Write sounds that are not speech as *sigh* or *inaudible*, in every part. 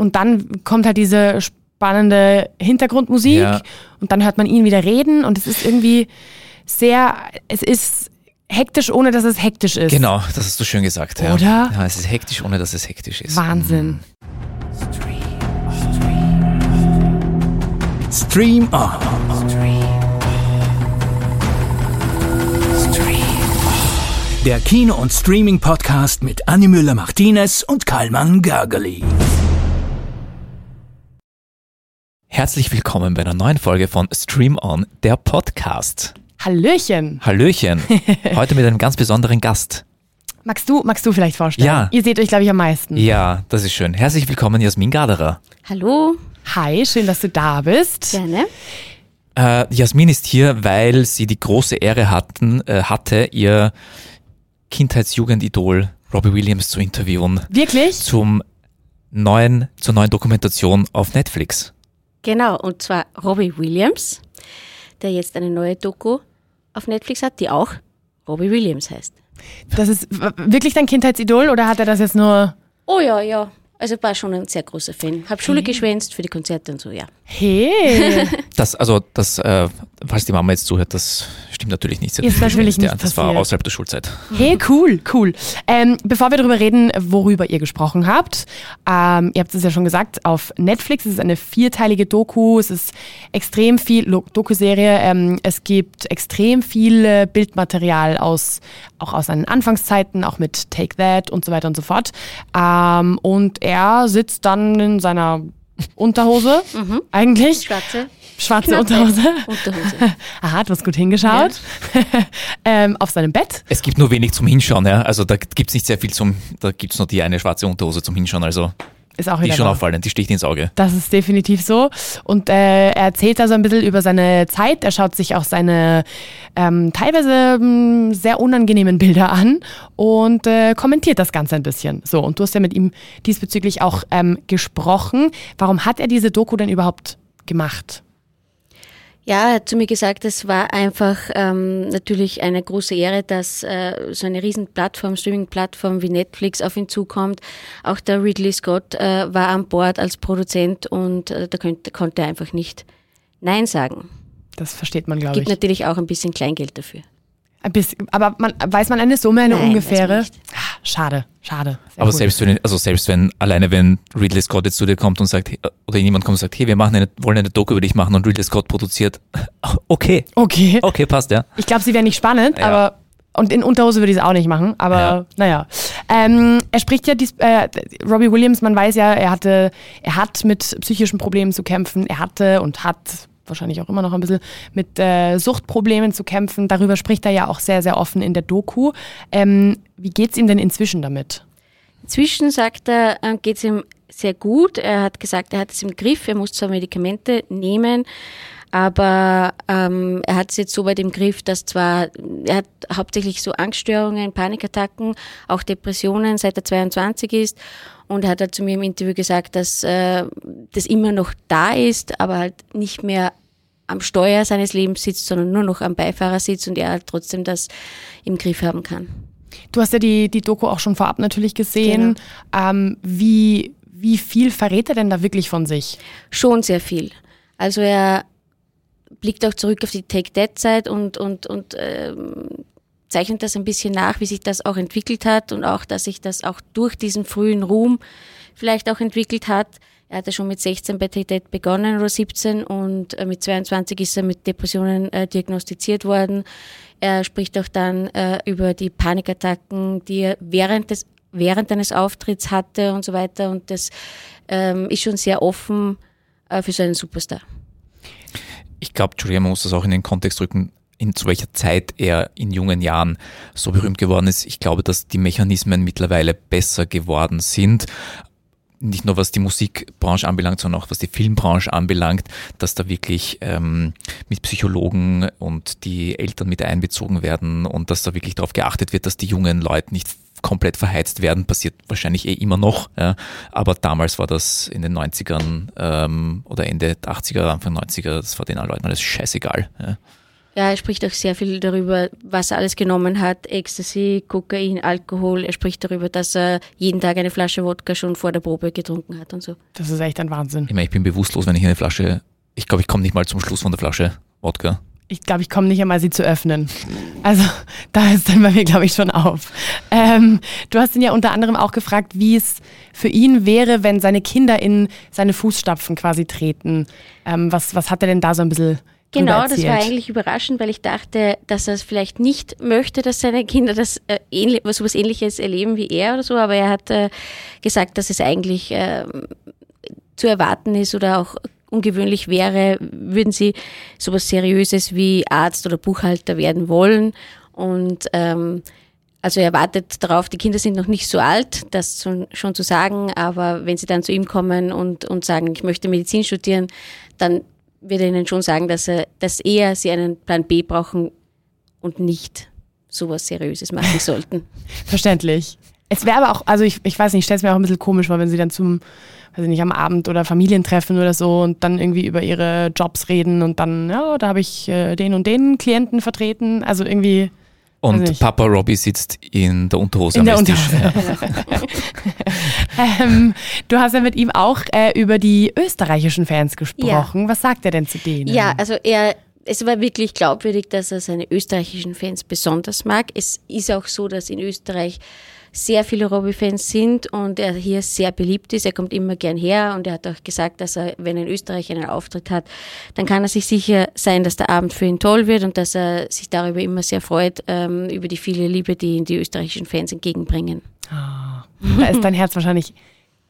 und dann kommt halt diese spannende Hintergrundmusik Ja. und dann hört man ihn wieder reden und es ist irgendwie sehr, es ist hektisch, ohne dass es hektisch ist. Genau, das hast du schön gesagt. Ja. Oder? Ja, es ist hektisch, ohne dass es hektisch ist. Wahnsinn. Stream On. Der Kino- und Streaming-Podcast mit Annie Müller-Martinez und Karlmann Gergely. Herzlich willkommen bei einer neuen Folge von Stream On, der Podcast. Hallöchen. Hallöchen. *laughs* Heute mit einem ganz besonderen Gast. Magst du, magst du vielleicht vorstellen? Ja. Ihr seht euch, glaube ich, am meisten. Ja, das ist schön. Herzlich willkommen, Jasmin Gaderer. Hallo, Hi, schön, dass du da bist. gerne. Äh, Jasmin ist hier, weil sie die große Ehre hatten, äh, hatte, ihr Kindheitsjugendidol Robbie Williams zu interviewen Wirklich? zum neuen, zur neuen Dokumentation auf Netflix. Genau, und zwar Robbie Williams, der jetzt eine neue Doku auf Netflix hat, die auch Robbie Williams heißt. Das ist wirklich dein Kindheitsidol oder hat er das jetzt nur. Oh ja, ja. Also war schon ein sehr großer Fan. Hab Schule geschwänzt für die Konzerte und so, ja. Hey. *laughs* Das, also, das, äh, falls die Mama jetzt zuhört, das stimmt natürlich nicht. Ist natürlich ja, nicht Das war außerhalb der Schulzeit. Hey, cool, cool. Ähm, bevor wir darüber reden, worüber ihr gesprochen habt, ähm, ihr habt es ja schon gesagt, auf Netflix es ist eine vierteilige Doku, es ist extrem viel Doku-Serie, ähm, es gibt extrem viel äh, Bildmaterial aus, auch aus seinen Anfangszeiten, auch mit Take That und so weiter und so fort. Ähm, und er sitzt dann in seiner Unterhose, eigentlich. Schwarze Schwarze Knappe Unterhose. Unterhose. *laughs* Aha, du hast gut hingeschaut. *laughs* ähm, auf seinem Bett. Es gibt nur wenig zum Hinschauen, ja. Also da gibt's nicht sehr viel zum, da gibt's nur die eine schwarze Unterhose zum Hinschauen. Also Ist auch die ist schon wahr. auffallend, die sticht ins Auge. Das ist definitiv so. Und äh, er erzählt da so ein bisschen über seine Zeit. Er schaut sich auch seine ähm, teilweise ähm, sehr unangenehmen Bilder an und äh, kommentiert das Ganze ein bisschen. So, und du hast ja mit ihm diesbezüglich auch ähm, gesprochen. Warum hat er diese Doku denn überhaupt gemacht? Ja, er hat zu mir gesagt, es war einfach ähm, natürlich eine große Ehre, dass äh, so eine riesen Plattform, Streaming-Plattform wie Netflix auf ihn zukommt. Auch der Ridley Scott äh, war an Bord als Produzent und äh, da konnte, konnte er einfach nicht Nein sagen. Das versteht man, glaube Gibt ich. natürlich auch ein bisschen Kleingeld dafür. Ein bisschen, aber man, weiß man eine Summe, eine Nein, weiß man ungefähre? nicht. Schade, schade. Aber gut. selbst wenn, also selbst wenn, alleine wenn Ridley Scott jetzt zu dir kommt und sagt, oder jemand kommt und sagt, hey, wir machen eine, wollen eine Doku über dich machen und Ridley Scott produziert, *laughs* okay, Okay. okay, passt, ja. Ich glaube, sie wäre nicht spannend, Ja. aber und in Unterhose würde ich es auch nicht machen, aber Ja. naja. Ähm, er spricht ja, dies, äh, Robbie Williams, man weiß ja, er hatte, er hat mit psychischen Problemen zu kämpfen, er hatte und hat wahrscheinlich auch immer noch ein bisschen mit äh, Suchtproblemen zu kämpfen. Darüber spricht er ja auch sehr, sehr offen in der Doku. Ähm, wie geht's ihm denn inzwischen damit? Inzwischen sagt er, ähm, geht es ihm sehr gut. Er hat gesagt, er hat es im Griff. Er muss zwar Medikamente nehmen, aber ähm, er hat es jetzt so weit im Griff, dass zwar, er hat hauptsächlich so Angststörungen, Panikattacken, auch Depressionen, seit er 22 ist. Und er hat halt zu mir im Interview gesagt, dass äh, das immer noch da ist, aber halt nicht mehr am Steuer seines Lebens sitzt, sondern nur noch am Beifahrersitz und er trotzdem das im Griff haben kann. Du hast ja die, die Doku auch schon vorab natürlich gesehen. Ähm, wie, wie viel verrät er denn da wirklich von sich? Schon sehr viel. Also er blickt auch zurück auf die Take-That-Zeit und, und, und ähm, zeichnet das ein bisschen nach, wie sich das auch entwickelt hat und auch, dass sich das auch durch diesen frühen Ruhm vielleicht auch entwickelt hat. Er hatte schon mit 16 bei Take-That begonnen oder 17 und äh, mit 22 ist er mit Depressionen äh, diagnostiziert worden. Er spricht auch dann äh, über die Panikattacken, die er während des während eines Auftritts hatte und so weiter und das ähm, ist schon sehr offen äh, für so einen Superstar. Ich glaube, Julia, man muss das auch in den Kontext rücken, in zu welcher Zeit er in jungen Jahren so berühmt geworden ist. Ich glaube, dass die Mechanismen mittlerweile besser geworden sind. Nicht nur was die Musikbranche anbelangt, sondern auch was die Filmbranche anbelangt, dass da wirklich ähm, mit Psychologen und die Eltern mit einbezogen werden und dass da wirklich darauf geachtet wird, dass die jungen Leute nicht komplett verheizt werden, passiert wahrscheinlich eh immer noch. Ja. Aber damals war das in den 90ern ähm, oder Ende 80er, Anfang 90er, das war den Leuten alles scheißegal. Ja. Ja, er spricht auch sehr viel darüber, was er alles genommen hat. Ecstasy, Kokain, Alkohol. Er spricht darüber, dass er jeden Tag eine Flasche Wodka schon vor der Probe getrunken hat und so. Das ist echt ein Wahnsinn. Ich meine, ich bin bewusstlos, wenn ich eine Flasche, ich glaube, ich komme nicht mal zum Schluss von der Flasche Wodka. Ich glaube, ich komme nicht einmal, sie zu öffnen. Also da ist dann bei mir, glaube ich, schon auf. Ähm, du hast ihn ja unter anderem auch gefragt, wie es für ihn wäre, wenn seine Kinder in seine Fußstapfen quasi treten. Ähm, was, was hat er denn da so ein bisschen Genau, das war eigentlich überraschend, weil ich dachte, dass er es vielleicht nicht möchte, dass seine Kinder das äh, ähnlich, so was ähnliches erleben wie er oder so, aber er hat äh, gesagt, dass es eigentlich äh, zu erwarten ist oder auch ungewöhnlich wäre, würden sie sowas Seriöses wie Arzt oder Buchhalter werden wollen. Und ähm, also er wartet darauf, die Kinder sind noch nicht so alt, das schon zu sagen, aber wenn sie dann zu ihm kommen und, und sagen, ich möchte Medizin studieren, dann wird er ihnen schon sagen, dass, er, dass eher sie einen Plan B brauchen und nicht sowas Seriöses machen *laughs* sollten. Verständlich. Es wäre aber auch, also ich, ich weiß nicht, ich stelle es mir auch ein bisschen komisch vor, wenn sie dann zum, weiß ich nicht, am Abend oder Familientreffen oder so und dann irgendwie über ihre Jobs reden und dann, ja, da habe ich äh, den und den Klienten vertreten. Also irgendwie. Und Papa Robbie sitzt in der Unterhose in am der Unterhose. *laughs* ähm, du hast ja mit ihm auch äh, über die österreichischen Fans gesprochen. Ja. Was sagt er denn zu denen? Ja, also er es war wirklich glaubwürdig, dass er seine österreichischen Fans besonders mag. Es ist auch so, dass in Österreich sehr viele Robbie-Fans sind und er hier sehr beliebt ist. Er kommt immer gern her und er hat auch gesagt, dass er, wenn er in Österreich einen Auftritt hat, dann kann er sich sicher sein, dass der Abend für ihn toll wird und dass er sich darüber immer sehr freut, ähm, über die viele Liebe, die ihn die österreichischen Fans entgegenbringen. Oh, da ist dein Herz wahrscheinlich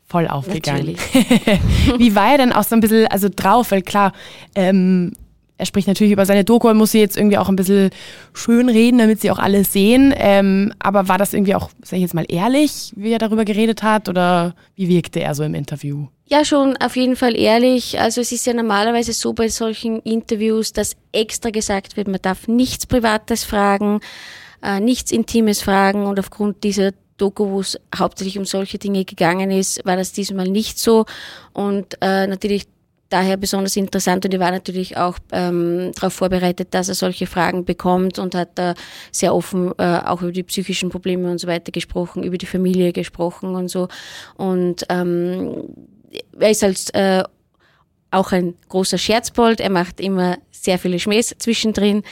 voll aufgegangen. *laughs* Wie war er denn auch so ein bisschen also drauf? Weil klar, ähm, er spricht natürlich über seine Doku und muss sie jetzt irgendwie auch ein bisschen schön reden, damit sie auch alles sehen. Ähm, aber war das irgendwie auch, sag ich jetzt mal, ehrlich, wie er darüber geredet hat oder wie wirkte er so im Interview? Ja, schon auf jeden Fall ehrlich. Also es ist ja normalerweise so bei solchen Interviews, dass extra gesagt wird, man darf nichts Privates fragen, äh, nichts Intimes fragen und aufgrund dieser Doku, wo es hauptsächlich um solche Dinge gegangen ist, war das diesmal nicht so. Und äh, natürlich daher besonders interessant und ich war natürlich auch ähm, darauf vorbereitet, dass er solche Fragen bekommt und hat da sehr offen äh, auch über die psychischen Probleme und so weiter gesprochen, über die Familie gesprochen und so. Und ähm, er ist als äh, auch ein großer Scherzbold, er macht immer sehr viele Schmähs zwischendrin,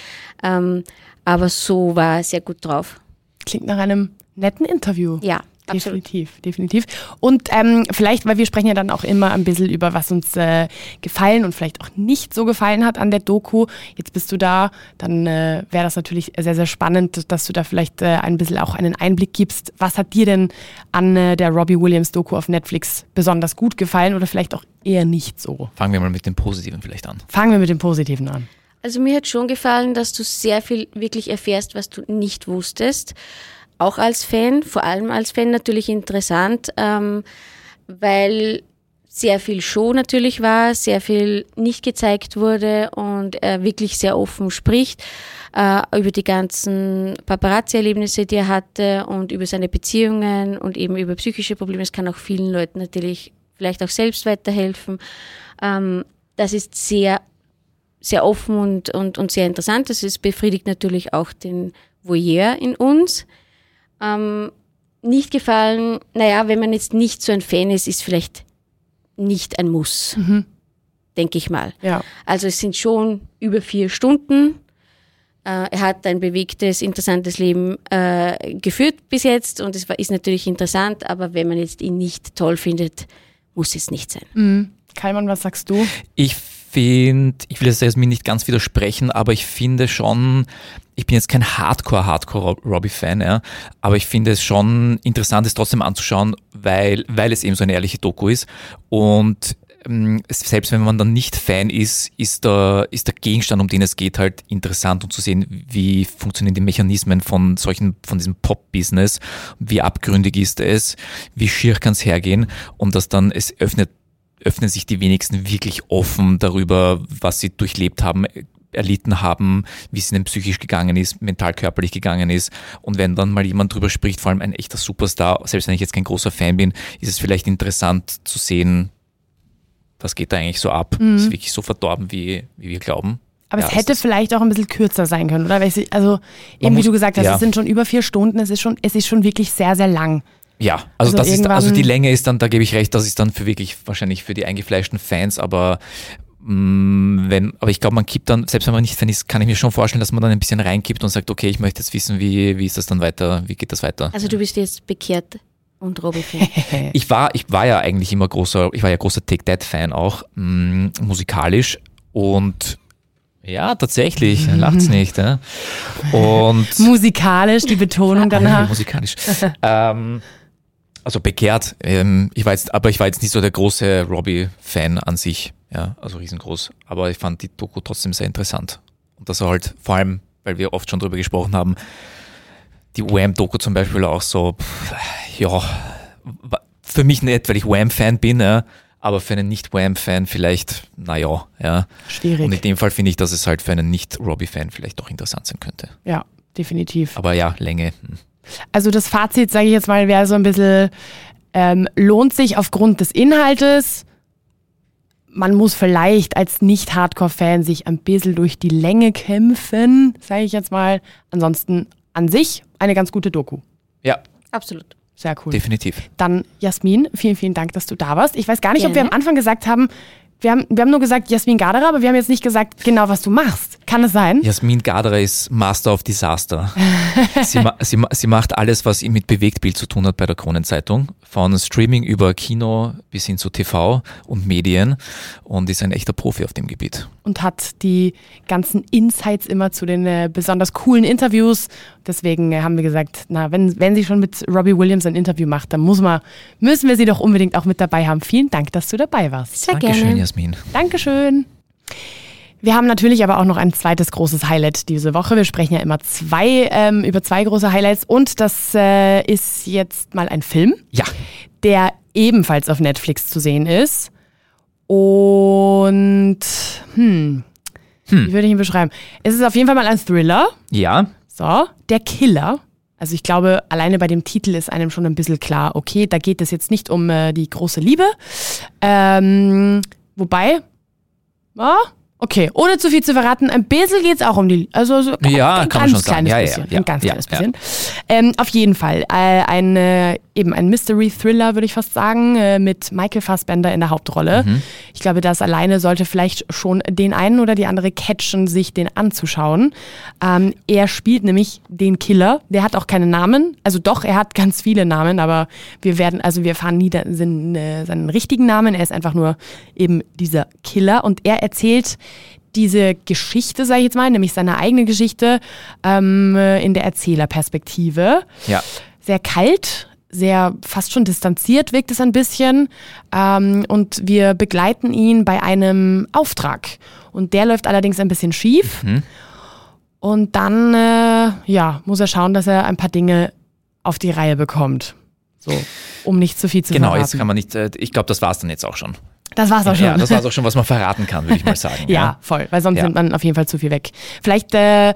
ähm, aber so war er sehr gut drauf. Klingt nach einem netten Interview. Ja. Definitiv, Absolut. definitiv. Und ähm, vielleicht, weil wir sprechen ja dann auch immer ein bisschen über, was uns äh, gefallen und vielleicht auch nicht so gefallen hat an der Doku. Jetzt bist du da, dann äh, wäre das natürlich sehr, sehr spannend, dass du da vielleicht äh, ein bisschen auch einen Einblick gibst. Was hat dir denn an äh, der Robbie Williams Doku auf Netflix besonders gut gefallen oder vielleicht auch eher nicht so? Fangen wir mal mit dem Positiven vielleicht an. Fangen wir mit dem Positiven an. Also mir hat schon gefallen, dass du sehr viel wirklich erfährst, was du nicht wusstest auch als Fan, vor allem als Fan natürlich interessant, ähm, weil sehr viel Show natürlich war, sehr viel nicht gezeigt wurde und er wirklich sehr offen spricht äh, über die ganzen Paparazzi-Erlebnisse, die er hatte und über seine Beziehungen und eben über psychische Probleme. Es kann auch vielen Leuten natürlich vielleicht auch selbst weiterhelfen. Ähm, das ist sehr, sehr offen und, und, und sehr interessant. Das ist, befriedigt natürlich auch den Voyeur in uns. Ähm, nicht gefallen, naja, wenn man jetzt nicht so ein Fan ist, ist vielleicht nicht ein Muss, mhm. denke ich mal. Ja. Also es sind schon über vier Stunden. Äh, er hat ein bewegtes, interessantes Leben äh, geführt bis jetzt und es war, ist natürlich interessant, aber wenn man jetzt ihn nicht toll findet, muss es nicht sein. Mhm. Kalman, was sagst du? Ich finde, ich will jetzt mir nicht ganz widersprechen, aber ich finde schon, ich bin jetzt kein Hardcore-Hardcore-Robbie-Fan, ja, aber ich finde es schon interessant, es trotzdem anzuschauen, weil, weil es eben so eine ehrliche Doku ist. Und ähm, selbst wenn man dann nicht Fan ist, ist der, ist der Gegenstand, um den es geht, halt interessant, um zu sehen, wie funktionieren die Mechanismen von solchen, von diesem Pop-Business, wie abgründig ist es, wie schier kann es hergehen und dass dann es öffnet öffnen sich die wenigsten wirklich offen darüber, was sie durchlebt haben, erlitten haben, wie es ihnen psychisch gegangen ist, mental körperlich gegangen ist. Und wenn dann mal jemand drüber spricht, vor allem ein echter Superstar, selbst wenn ich jetzt kein großer Fan bin, ist es vielleicht interessant zu sehen, was geht da eigentlich so ab? Mhm. Ist wirklich so verdorben, wie, wie wir glauben? Aber Ja, es hätte vielleicht auch ein bisschen kürzer sein können, oder? Also, eben wie du gesagt hast, ja. es sind schon über vier Stunden, es ist schon, es ist schon wirklich sehr, sehr lang. Ja, also, Also das ist, also die Länge ist dann, da gebe ich recht, das ist dann für wirklich wahrscheinlich für die eingefleischten Fans, aber mh, wenn, aber ich glaube, man kippt dann, selbst wenn man nicht Fan ist, kann ich mir schon vorstellen, dass man dann ein bisschen reinkippt und sagt, okay, ich möchte jetzt wissen, wie, wie ist das dann weiter, wie geht das weiter? Also du bist jetzt bekehrt und Robbie-Fan. *laughs* Ich war, ich war ja eigentlich immer großer, ich war ja großer Take That Fan auch, mh, musikalisch und ja, tatsächlich, lacht's nicht. Ja? Und *laughs* Musikalisch, die Betonung Ja, danach. *laughs* musikalisch. ähm, also bekehrt. Ähm, ich war jetzt, aber ich war jetzt nicht so der große Robbie-Fan an sich. Ja, also riesengroß. Aber ich fand die Doku trotzdem sehr interessant. Und das war halt vor allem, weil wir oft schon drüber gesprochen haben, die Wham-Doku zum Beispiel auch so, pff, ja, für mich nicht, weil ich Wham-Fan bin, ja, aber für einen Nicht-Wham-Fan vielleicht, naja, ja. Und in Schwierig. dem Fall finde ich, dass es halt für einen Nicht-Robbie-Fan vielleicht doch interessant sein könnte. Ja, definitiv. Aber ja, Länge. hm. Also das Fazit, sage ich jetzt mal, wäre so ein bisschen, ähm, lohnt sich aufgrund des Inhaltes. Man muss vielleicht als Nicht-Hardcore-Fan sich ein bisschen durch die Länge kämpfen, sage ich jetzt mal. Ansonsten an sich eine ganz gute Doku. Ja, Absolut. Sehr cool. definitiv. Dann Jasmin, vielen, vielen Dank, dass du da warst. Ich weiß gar nicht, ob wir Gerne. am Anfang gesagt haben, wir haben, wir haben nur gesagt Jasmin Gaderer, aber wir haben jetzt nicht gesagt, genau was du machst. Kann es sein? Jasmin Gaderer ist Master of Disaster. *laughs* sie, ma sie, ma sie macht alles, was mit Bewegtbild zu tun hat bei der Kronenzeitung. Von Streaming über Kino bis hin zu TV und Medien und ist ein echter Profi auf dem Gebiet. Und hat die ganzen Insights immer zu den äh, besonders coolen Interviews. Deswegen äh, haben wir gesagt, na, wenn, wenn sie schon mit Robbie Williams ein Interview macht, dann muss man, müssen wir sie doch unbedingt auch mit dabei haben. Vielen Dank, dass du dabei warst. Sehr Dankeschön, gerne. Jasmin. Dankeschön. Wir haben natürlich aber auch noch ein zweites großes Highlight diese Woche. Wir sprechen ja immer zwei, ähm, über zwei große Highlights und das äh, ist jetzt mal ein Film, Ja, der ebenfalls auf Netflix zu sehen ist. Und hm, wie würde ich ihn beschreiben? Es ist auf jeden Fall mal ein Thriller. ja, So, der Killer. Also ich glaube, alleine bei dem Titel ist einem schon ein bisschen klar, okay, da geht es jetzt nicht um äh, die große Liebe. Ähm, wobei, ja, okay, ohne zu viel zu verraten, ein bisschen geht es auch um die, also so Ja, ein kann man ganz schon sagen. kleines Ja, ja, bisschen, ja, ein ganz ja, kleines ja. bisschen. Ähm, auf jeden Fall, äh, ein, äh, eben ein Mystery-Thriller, würde ich fast sagen, äh, mit Michael Fassbender in der Hauptrolle. Mhm. Ich glaube, das alleine sollte vielleicht schon den einen oder die andere catchen, sich den anzuschauen. Ähm, er spielt nämlich den Killer. Der hat auch keinen Namen. Also doch, er hat ganz viele Namen, aber wir werden, also wir erfahren nie seinen, äh, seinen richtigen Namen. Er ist einfach nur eben dieser Killer und er erzählt diese Geschichte, sage ich jetzt mal, nämlich seine eigene Geschichte ähm, äh, in der Erzählerperspektive ja. sehr kalt, sehr fast schon distanziert wirkt es ein bisschen. Ähm, und wir begleiten ihn bei einem Auftrag. Und der läuft allerdings ein bisschen schief. Und dann äh, ja, muss er schauen, dass er ein paar Dinge auf die Reihe bekommt. So, um nicht zu viel zu Genau, verraten. jetzt kann man nicht, äh, ich glaube, das war's dann jetzt auch schon. Das war's auch schon. Ja, das war's auch schon, was man verraten kann, würde ich mal sagen. *laughs* ja, voll, weil sonst Ja. nimmt man auf jeden Fall zu viel weg. Vielleicht äh,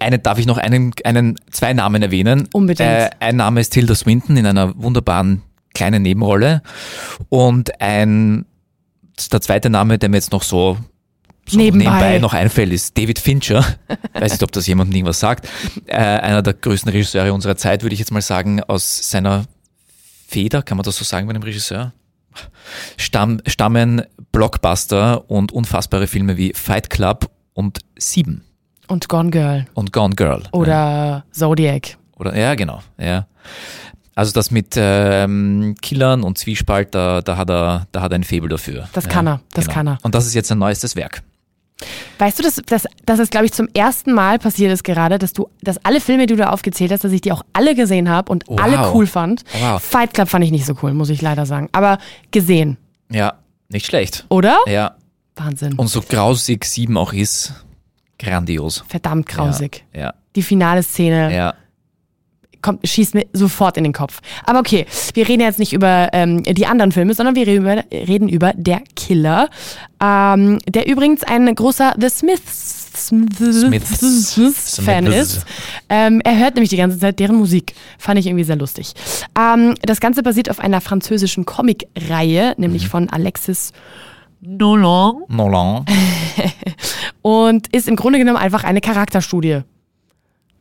Eine, darf ich noch einen, einen, zwei Namen erwähnen? Unbedingt. Äh, ein Name ist Tilda Swinton in einer wunderbaren kleinen Nebenrolle. Und ein, der zweite Name, der mir jetzt noch so, so Nebenbei. nebenbei noch einfällt, ist David Fincher. *laughs* Weiß nicht, ob das jemandem irgendwas sagt. Äh, einer der größten Regisseure unserer Zeit, würde ich jetzt mal sagen, aus seiner Feder, kann man das so sagen bei einem Regisseur? Stamm, stammen Blockbuster und unfassbare Filme wie Fight Club und Sieben und Gone Girl und Gone Girl. oder Zodiac. Oder ja, genau, ja. Also das mit ähm, Killern und Zwiespalt, da, da hat er, da hat er ein Faible dafür. Das ja, kann er, das kann er. Und das ist jetzt sein neuestes Werk. Weißt du, dass, dass, dass es, glaube ich, zum ersten Mal passiert ist gerade, dass du, dass alle Filme, die du da aufgezählt hast, dass ich die auch alle gesehen habe und Wow. alle cool fand. Wow. Fight Club fand ich nicht so cool, muss ich leider sagen. Aber gesehen, Ja, nicht schlecht. oder? Ja. Wahnsinn. Und so grausig sieben auch ist, grandios. Verdammt grausig. Ja, Die finale Szene ja. Kommt, schießt mir sofort in den Kopf. Aber okay, wir reden jetzt nicht über ähm, die anderen Filme, sondern wir reden über, reden über Der Killer, ähm, der übrigens ein großer The Smiths, Smiths. Smiths Fan Smiths. ist. Ähm, er hört nämlich die ganze Zeit deren Musik. Fand ich irgendwie sehr lustig. Ähm, das Ganze basiert auf einer französischen Comic-Reihe, nämlich von Alexis Nolan. Nolan. *laughs* Und ist im Grunde genommen einfach eine Charakterstudie.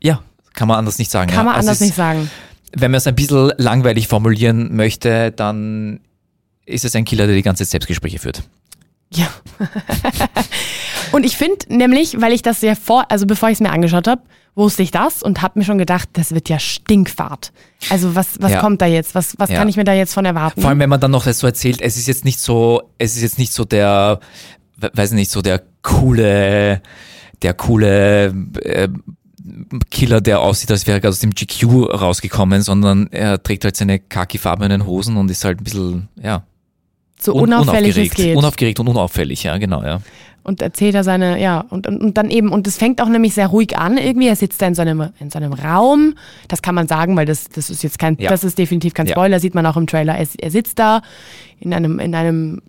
Ja, kann man anders nicht sagen. Kann ja. man Also anders es- nicht sagen. Wenn man es ein bisschen langweilig formulieren möchte, dann ist es ein Killer, der die ganze Zeit Selbstgespräche führt. Ja. *laughs* und ich finde nämlich, weil ich das ja vor, also bevor ich es mir angeschaut habe, wusste ich das und habe mir schon gedacht, das wird ja stinkfahrt. Also was, was Ja. kommt da jetzt? Was, was Ja. kann ich mir da jetzt von erwarten? Vor allem, wenn man dann noch das so erzählt, es ist jetzt nicht so, es ist jetzt nicht so der, we- weiß nicht, so der coole, der coole äh, Killer, der aussieht, als wäre er gerade aus dem GQ rausgekommen, sondern er trägt halt seine khakifarbenen Hosen und ist halt ein bisschen, ja, so un unauffällig es unaufgeregt. geht. Unaufgeregt und unauffällig, ja, genau, ja. und erzählt er seine, ja, und, und, und dann eben, und es fängt auch nämlich sehr ruhig an irgendwie. Er sitzt da in so einem, in so einem Raum. Das kann man sagen, weil das, das ist jetzt kein, Ja. das ist definitiv kein Ja. Spoiler, sieht man auch im Trailer. Er, er sitzt da in einem, in einem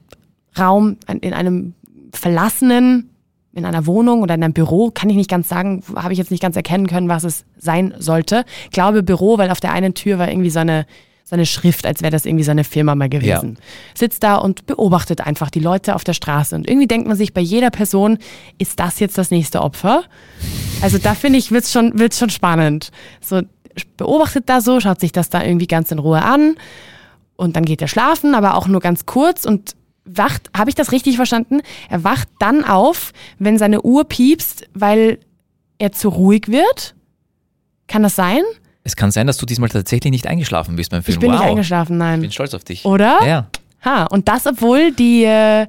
Raum, in einem verlassenen, in einer Wohnung oder in einem Büro, kann ich nicht ganz sagen, habe ich jetzt nicht ganz erkennen können, was es sein sollte. Ich glaube Büro, weil auf der einen Tür war irgendwie so eine, so eine Schrift, als wäre das irgendwie so eine Firma mal gewesen. Sitzt da und beobachtet einfach die Leute auf der Straße. Und irgendwie denkt man sich bei jeder Person, ist das jetzt das nächste Opfer? Also da finde ich, wird's schon, wird's schon spannend. So, beobachtet da so, schaut sich das da irgendwie ganz in Ruhe an und dann geht er schlafen, aber auch nur ganz kurz und wacht, habe ich das richtig verstanden? Er wacht dann auf, wenn seine Uhr piepst, weil er zu ruhig wird? Kann das sein? Es kann sein, dass du diesmal tatsächlich nicht eingeschlafen bist beim Film. Ich bin wow. nicht eingeschlafen, Ich nein. bin stolz auf dich. Oder? Ja. Ha, und das, obwohl die, äh,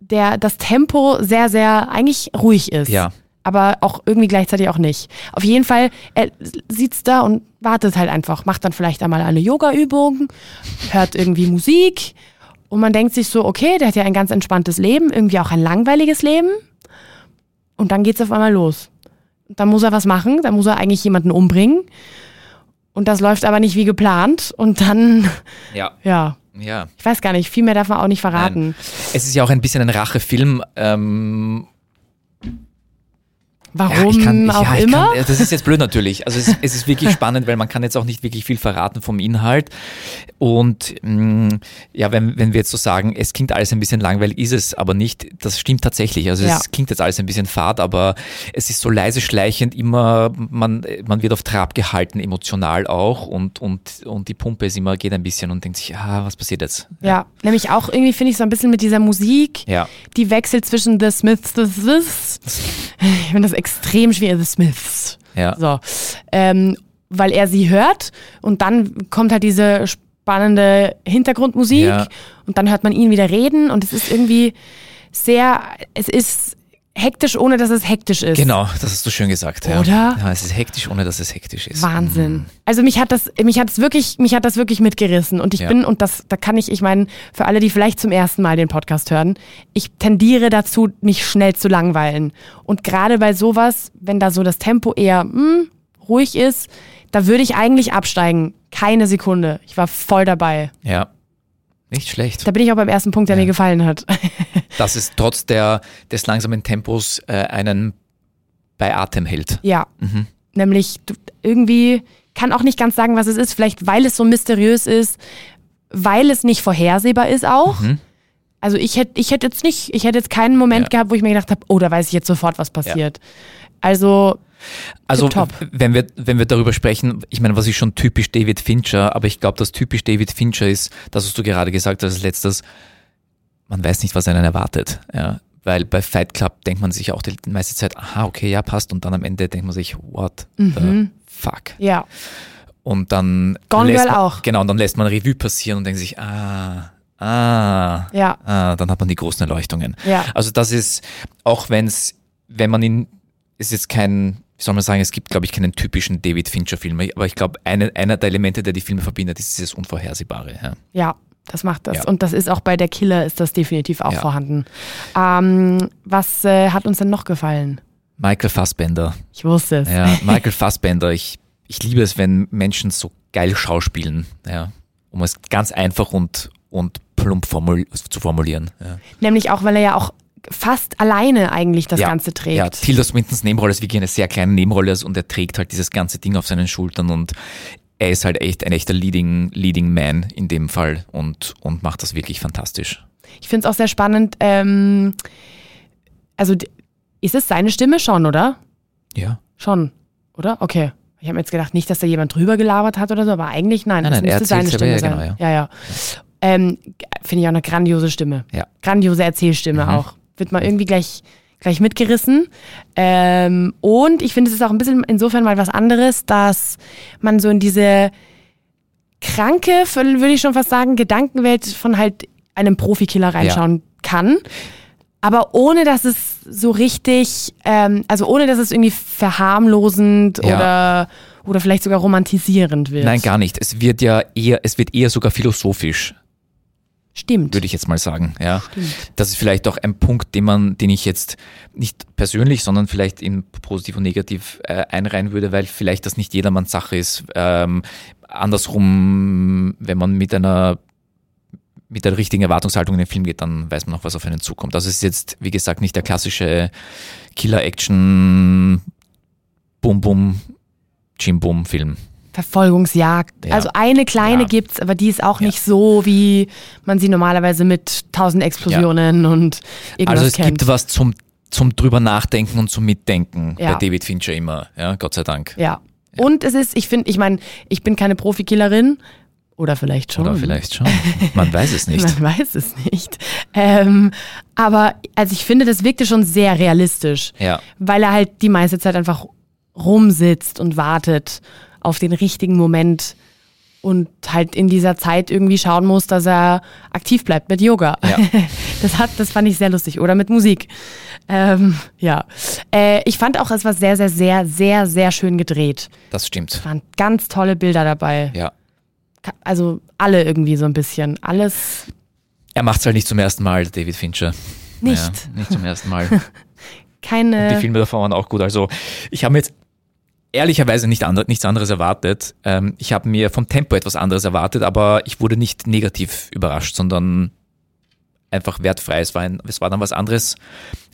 der, das Tempo sehr, sehr eigentlich ruhig ist. Ja. Aber auch irgendwie gleichzeitig auch nicht. Auf jeden Fall, er sitzt da und wartet halt einfach, macht dann vielleicht einmal eine Yoga-Übung, hört irgendwie Musik und man denkt sich so, okay, der hat ja ein ganz entspanntes Leben, irgendwie auch ein langweiliges Leben. Und dann geht's auf einmal los. Dann muss er was machen, dann muss er eigentlich jemanden umbringen. Und das läuft aber nicht wie geplant. Und dann, *laughs* Ja. ja, Ja. ich weiß gar nicht, viel mehr darf man auch nicht verraten. Nein. Es ist ja auch ein bisschen ein Rachefilm. Ähm, Warum ja, ich kann, auch ja, ich immer? Kann, das ist jetzt blöd natürlich. Also es, es ist wirklich *laughs* spannend, weil man kann jetzt auch nicht wirklich viel verraten vom Inhalt. Und mh, ja, wenn, wenn wir jetzt so sagen, es klingt alles ein bisschen langweilig, ist es aber nicht. Das stimmt tatsächlich. Also Ja. es klingt jetzt alles ein bisschen fad, aber es ist so leise schleichend immer, man, man wird auf Trab gehalten, emotional auch. Und, und, und die Pumpe ist immer, geht ein bisschen und denkt sich, ah, was passiert jetzt? ja, nämlich auch irgendwie finde ich so ein bisschen mit dieser Musik, Ja. die wechselt zwischen The Smiths, The Smiths. *laughs* Ich finde das extrem schwer, The Smiths. Ja. So, ähm, weil er sie hört und dann kommt halt diese spannende Hintergrundmusik Ja. und dann hört man ihn wieder reden und es ist irgendwie sehr, es ist hektisch, ohne dass es hektisch ist. Genau, das hast du schön gesagt. Ja. Oder? Ja, es ist hektisch, ohne dass es hektisch ist. Wahnsinn. Also mich hat das, mich hat es wirklich, mich hat das wirklich mitgerissen. Und ich Ja. bin, und das, da kann ich, ich meine, für alle, die vielleicht zum ersten Mal den Podcast hören, ich tendiere dazu, mich schnell zu langweilen. Und gerade bei sowas, wenn da so das Tempo eher hm, ruhig ist, da würde ich eigentlich absteigen. Keine Sekunde. Ich war voll dabei. Ja. Nicht schlecht. Da bin ich auch beim ersten Punkt, der mir gefallen hat. *laughs* Dass es trotz der, des langsamen Tempos äh, einen bei Atem hält. ja. Mhm. Nämlich irgendwie kann auch nicht ganz sagen, was es ist. Vielleicht, weil es so mysteriös ist, weil es nicht vorhersehbar ist auch. Mhm. Also ich hätte ich hätte jetzt nicht, ich hätte jetzt keinen Moment Ja. gehabt, wo ich mir gedacht habe, oh, da weiß ich jetzt sofort, was passiert. Also Also Tipptopp. wenn wir, wenn wir darüber sprechen, ich meine, was ist schon typisch David Fincher, aber ich glaube, dass typisch David Fincher ist, das hast du gerade gesagt hast als letztes, man weiß nicht, was einen erwartet. Ja. Weil bei Fight Club denkt man sich auch die meiste Zeit, aha, okay, ja, passt. Und dann am Ende denkt man sich, what the fuck? ja, Und dann Gone lässt Girl man, auch. Genau, und dann lässt man Revue passieren und denkt sich, ah, ah, ja, ah, dann hat man die großen Erleuchtungen. ja, Also das ist, auch wenn es, wenn man ihn, ist jetzt kein, wie soll man sagen, es gibt, glaube ich, keinen typischen David Fincher-Film, aber ich glaube, eine, einer der Elemente, der die Filme verbindet, ist dieses Unvorhersehbare. Ja. ja. Das macht das. Ja. Und das ist auch bei der Killer ist das definitiv auch Ja. vorhanden. Ähm, was äh, hat uns denn noch gefallen? Michael Fassbender. Ich wusste es. Ja, Michael Fassbender. Ich, ich liebe es, wenn Menschen so geil schauspielen, ja, um es ganz einfach und, und plump formul zu formulieren. Ja. Nämlich auch, weil er ja auch fast alleine eigentlich das ja. Ganze trägt. Ja, Tilda Swintons Nebenrolle ist wirklich eine sehr kleine Nebenrolle und er trägt halt dieses ganze Ding auf seinen Schultern und er ist halt echt ein echter Leading, Leading Man in dem Fall und, und macht das wirklich fantastisch. Ich finde es auch sehr spannend. Ähm, also ist es seine Stimme schon, oder? Ja. Schon, oder? Okay. Ich habe mir jetzt gedacht, nicht, dass da jemand drüber gelabert hat oder so, aber eigentlich nein. Nein, das nein, er seine Stimme selber, sein. ja, ja. ja. Ähm, Finde ich auch eine grandiose Stimme. Ja. Grandiose Erzählstimme Mhm. auch. Wird mal irgendwie gleich, gleich mitgerissen. Ähm, und ich finde, es ist auch ein bisschen insofern mal was anderes, dass man so in diese kranke, würde ich schon fast sagen, Gedankenwelt von halt einem Profikiller reinschauen kann. Aber ohne, dass es so richtig, ähm, also ohne, dass es irgendwie verharmlosend Ja. oder, oder vielleicht sogar romantisierend wird. Nein, gar nicht. Es wird ja eher, es wird eher sogar philosophisch, Stimmt. würde ich jetzt mal sagen. Ja. Stimmt. Das ist vielleicht auch ein Punkt, den man, den ich jetzt nicht persönlich, sondern vielleicht in positiv und negativ äh, einreihen würde, weil vielleicht das nicht jedermanns Sache ist. Ähm, andersrum, wenn man mit einer mit der richtigen Erwartungshaltung in den Film geht, dann weiß man auch, was auf einen zukommt. Also es ist jetzt, wie gesagt, nicht der klassische Killer-Action Bum-Bum, Jim-Bum-Film. Verfolgungsjagd. Ja. Also eine kleine Ja. gibt's, aber die ist auch Ja. nicht so, wie man sie normalerweise mit tausend Explosionen und irgendwas Also es kennt. gibt was zum, zum drüber nachdenken und zum Mitdenken Ja. bei David Fincher immer, ja, Gott sei Dank. ja. Und es ist, ich finde, ich meine, ich bin keine Profikillerin. Oder vielleicht schon. Oder vielleicht schon. Man weiß es *laughs* nicht. Man weiß es nicht. Ähm, aber also ich finde, das wirkte schon sehr realistisch. Ja. Weil er halt die meiste Zeit einfach rumsitzt und wartet auf den richtigen Moment und halt in dieser Zeit irgendwie schauen muss, dass er aktiv bleibt mit Yoga. Ja. *laughs* Das hat, das fand ich sehr lustig. Oder mit Musik. Ähm, ja. Äh, ich fand auch, es war sehr, sehr, sehr, sehr, sehr schön gedreht. Das stimmt. Es waren ganz tolle Bilder dabei. Ja. Also alle irgendwie so ein bisschen. Alles Er macht es halt nicht zum ersten Mal, David Fincher. nicht. Ja, nicht zum ersten Mal. *laughs* Die Keine. Filme davon waren auch gut. Also ich habe mir jetzt ehrlicherweise nicht andre, nichts anderes erwartet. Ähm, ich habe mir vom Tempo etwas anderes erwartet, aber ich wurde nicht negativ überrascht, sondern einfach wertfrei. Es war, ein, es war dann was anderes,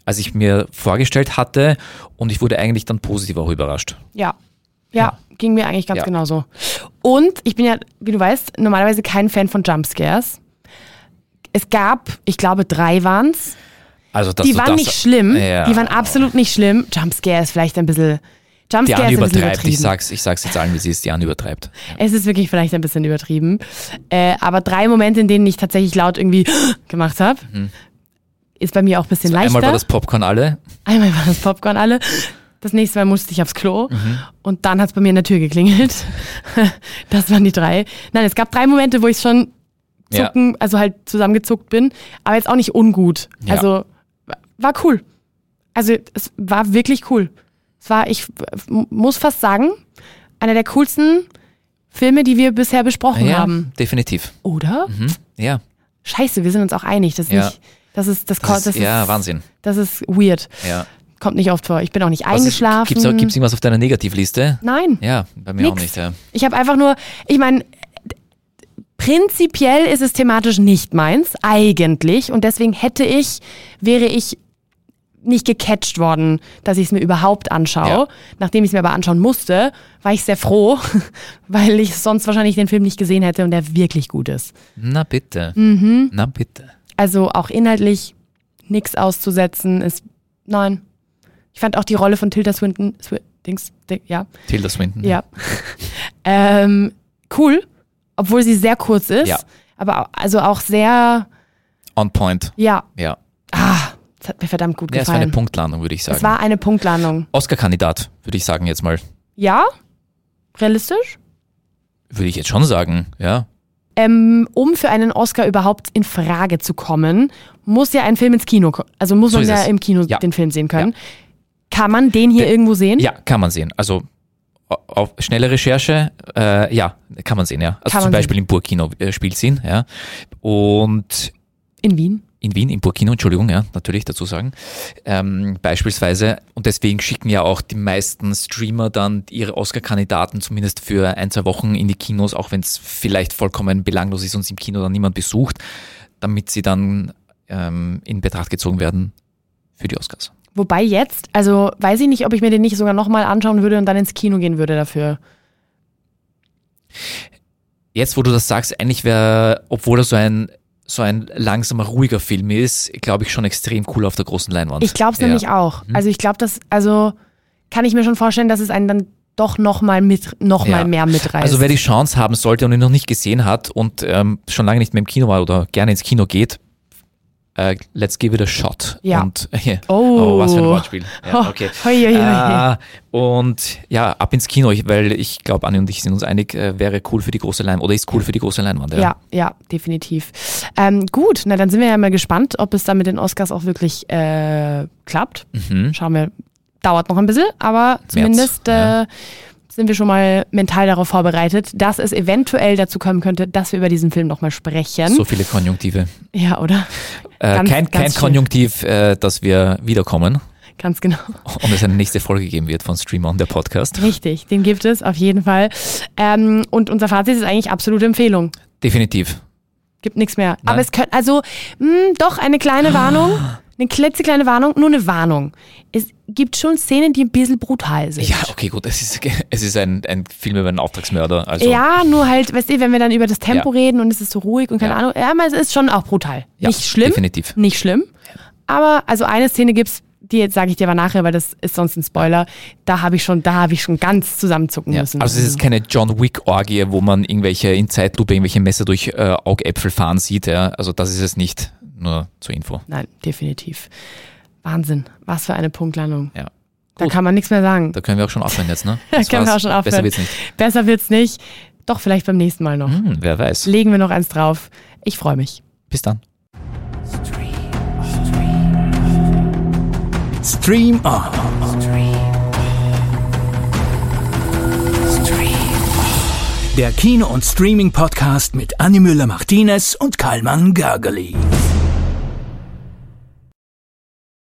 als ich mir vorgestellt hatte und ich wurde eigentlich dann positiv auch überrascht. Ja. Ja, ging mir eigentlich ganz Ja. genauso. Und ich bin ja, wie du weißt, normalerweise kein Fan von Jumpscares. Es gab, ich glaube, drei waren's. Also, Die waren nicht schlimm. Ja. Die waren absolut nicht schlimm. Jumpscare ist vielleicht ein bisschen. Jumpscare Anne ist ein übertreibt. Ich sag's, ich sag's jetzt allen, wie sie ist. Die Anne übertreibt. *laughs* Es ist wirklich vielleicht ein bisschen übertrieben. Äh, aber drei Momente, in denen ich tatsächlich laut irgendwie *gasps* gemacht habe, ist bei mir auch ein bisschen leichter. Mhm. Einmal war das Popcorn alle. Einmal war das Popcorn alle. Das nächste Mal musste ich aufs Klo. Mhm. Und dann hat es bei mir in der Tür geklingelt. *laughs* Das waren die drei. Nein, es gab drei Momente, wo ich schon Ja. zucken, also halt zusammengezuckt bin, aber jetzt auch nicht ungut. Ja. Also wa- war cool. Also es war wirklich cool. Es war, ich muss fast sagen, einer der coolsten Filme, die wir bisher besprochen Ja, haben. definitiv. Oder? Mhm. Ja. Scheiße, wir sind uns auch einig. Das ist Ja. nicht, das ist, das, Das ist, das ja, ist, Wahnsinn. Das ist weird. Ja. Kommt nicht oft vor. Ich bin auch nicht Was eingeschlafen. Auch- gibt's irgendwas auf deiner Negativliste? Nein. Ja, bei mir auch Nix. nicht. Ja. Ich habe einfach nur, ich meine, prinzipiell ist es thematisch nicht meins, eigentlich. Und deswegen hätte ich, wäre ich nicht gecatcht worden, dass ich es mir überhaupt anschaue. Ja. Nachdem ich es mir aber anschauen musste, war ich sehr froh, *laughs* weil ich sonst wahrscheinlich den Film nicht gesehen hätte und der wirklich gut ist. Na bitte. Mhm. Na bitte. Also auch inhaltlich nichts auszusetzen ist, nein. Ich fand auch die Rolle von Tilda Swinton, Swi Dings, Ding, ja, Tilda Swinton. ja. *laughs* ähm, cool, obwohl sie sehr kurz ist, Ja. aber also auch sehr, On point. ja, Ja. Das hat mir verdammt gut Ja, es war eine gefallen. Punktlandung, würde ich sagen. Es war eine Punktlandung. Oscar-Kandidat, würde ich sagen jetzt mal. Ja, realistisch. Würde ich jetzt schon sagen, ja. Ähm, um für einen Oscar überhaupt in Frage zu kommen, muss ja ein Film ins Kino, ko- also muss So man ja es. im Kino Ja. den Film sehen können. Kann man den hier Der- irgendwo sehen? Ja, kann man sehen. Also au- auf schnelle Recherche, äh, ja, kann man sehen, ja. Also Kann zum Beispiel im Burkino äh, spielt ihn, ja. Und In Wien? In Wien, im Burkino, Entschuldigung, ja, natürlich dazu sagen, ähm, beispielsweise. Und deswegen schicken ja auch die meisten Streamer dann ihre Oscar-Kandidaten zumindest für ein, zwei Wochen in die Kinos, auch wenn es vielleicht vollkommen belanglos ist und es im Kino dann niemand besucht, damit sie dann ähm, in Betracht gezogen werden für die Oscars. Wobei jetzt, also weiß ich nicht, ob ich mir den nicht sogar nochmal anschauen würde und dann ins Kino gehen würde dafür. Jetzt, wo du das sagst, eigentlich wäre, obwohl er so ein so ein langsamer, ruhiger Film ist, glaube ich, schon extrem cool auf der großen Leinwand. Ich glaube es Ja. nämlich auch. Also ich glaube, dass, also kann ich mir schon vorstellen, dass es einen dann doch nochmal mit, noch mal Ja. mehr mitreißt. Also wer die Chance haben sollte und ihn noch nicht gesehen hat und ähm, schon lange nicht mehr im Kino war oder gerne ins Kino geht, äh, let's give it a shot. Ja. Und, äh, *laughs* Oh. was für ein Wortspiel. Ja, Oh, okay. hoi, hoi, hoi. Äh, und ja, ab ins Kino, weil ich glaube, Anni und ich sind uns einig, äh, wäre cool für die große Leinwand oder ist cool für die große Leinwand. Ja. Ja, ja, definitiv. Ähm, gut, na dann sind wir ja mal gespannt, ob es da mit den Oscars auch wirklich äh, klappt. Mhm. Schauen wir. Dauert noch ein bisschen, aber zumindest ja. äh, sind wir schon mal mental darauf vorbereitet, dass es eventuell dazu kommen könnte, dass wir über diesen Film nochmal sprechen. So viele Konjunktive. Ja, oder? Äh, Ganz- kein ganz kein. Konjunktiv, äh, dass wir wiederkommen Ganz genau. und es eine nächste Folge geben wird von Stream On, der Podcast. Richtig, den gibt es auf jeden Fall. Ähm, und unser Fazit ist eigentlich absolute Empfehlung. Definitiv. Gibt nichts mehr. Nein. Aber es könnte, also, mh, doch eine kleine Warnung. Eine klitzekleine Warnung, nur eine Warnung. Es gibt schon Szenen, die ein bisschen brutal sind. Ja, okay, gut. Es ist, es ist ein, ein Film über einen Auftragsmörder. Also, Ja, nur halt, weißt du, wenn wir dann über das Tempo Ja. reden und es ist so ruhig und keine Ja. Ahnung, ja, aber es ist schon auch brutal. Ja, nicht schlimm. definitiv. Nicht schlimm. Aber also eine Szene gibt's, die jetzt sage ich dir aber nachher, weil das ist sonst ein Spoiler. Da habe ich schon, da habe ich schon ganz zusammenzucken Ja, müssen. also es ist keine John Wick-Orgie, wo man irgendwelche in Zeitlupe irgendwelche Messer durch äh, Augäpfel fahren sieht. Ja. Also das ist es nicht. Nur zur Info. Nein, definitiv. Wahnsinn. Was für eine Punktlandung. Ja. Da Gut. kann man nichts mehr sagen. Da können wir auch schon aufhören jetzt, ne? *laughs* Da Das können wir auch schon aufhören. Besser wird's nicht. Besser wird's nicht. Doch, vielleicht beim nächsten Mal noch. Hm, wer weiß. Legen wir noch eins drauf. Ich freue mich. Bis dann. Stream On. Der Kino- und Streaming-Podcast mit Annie Müller-Martinez und Karlmann Gergely.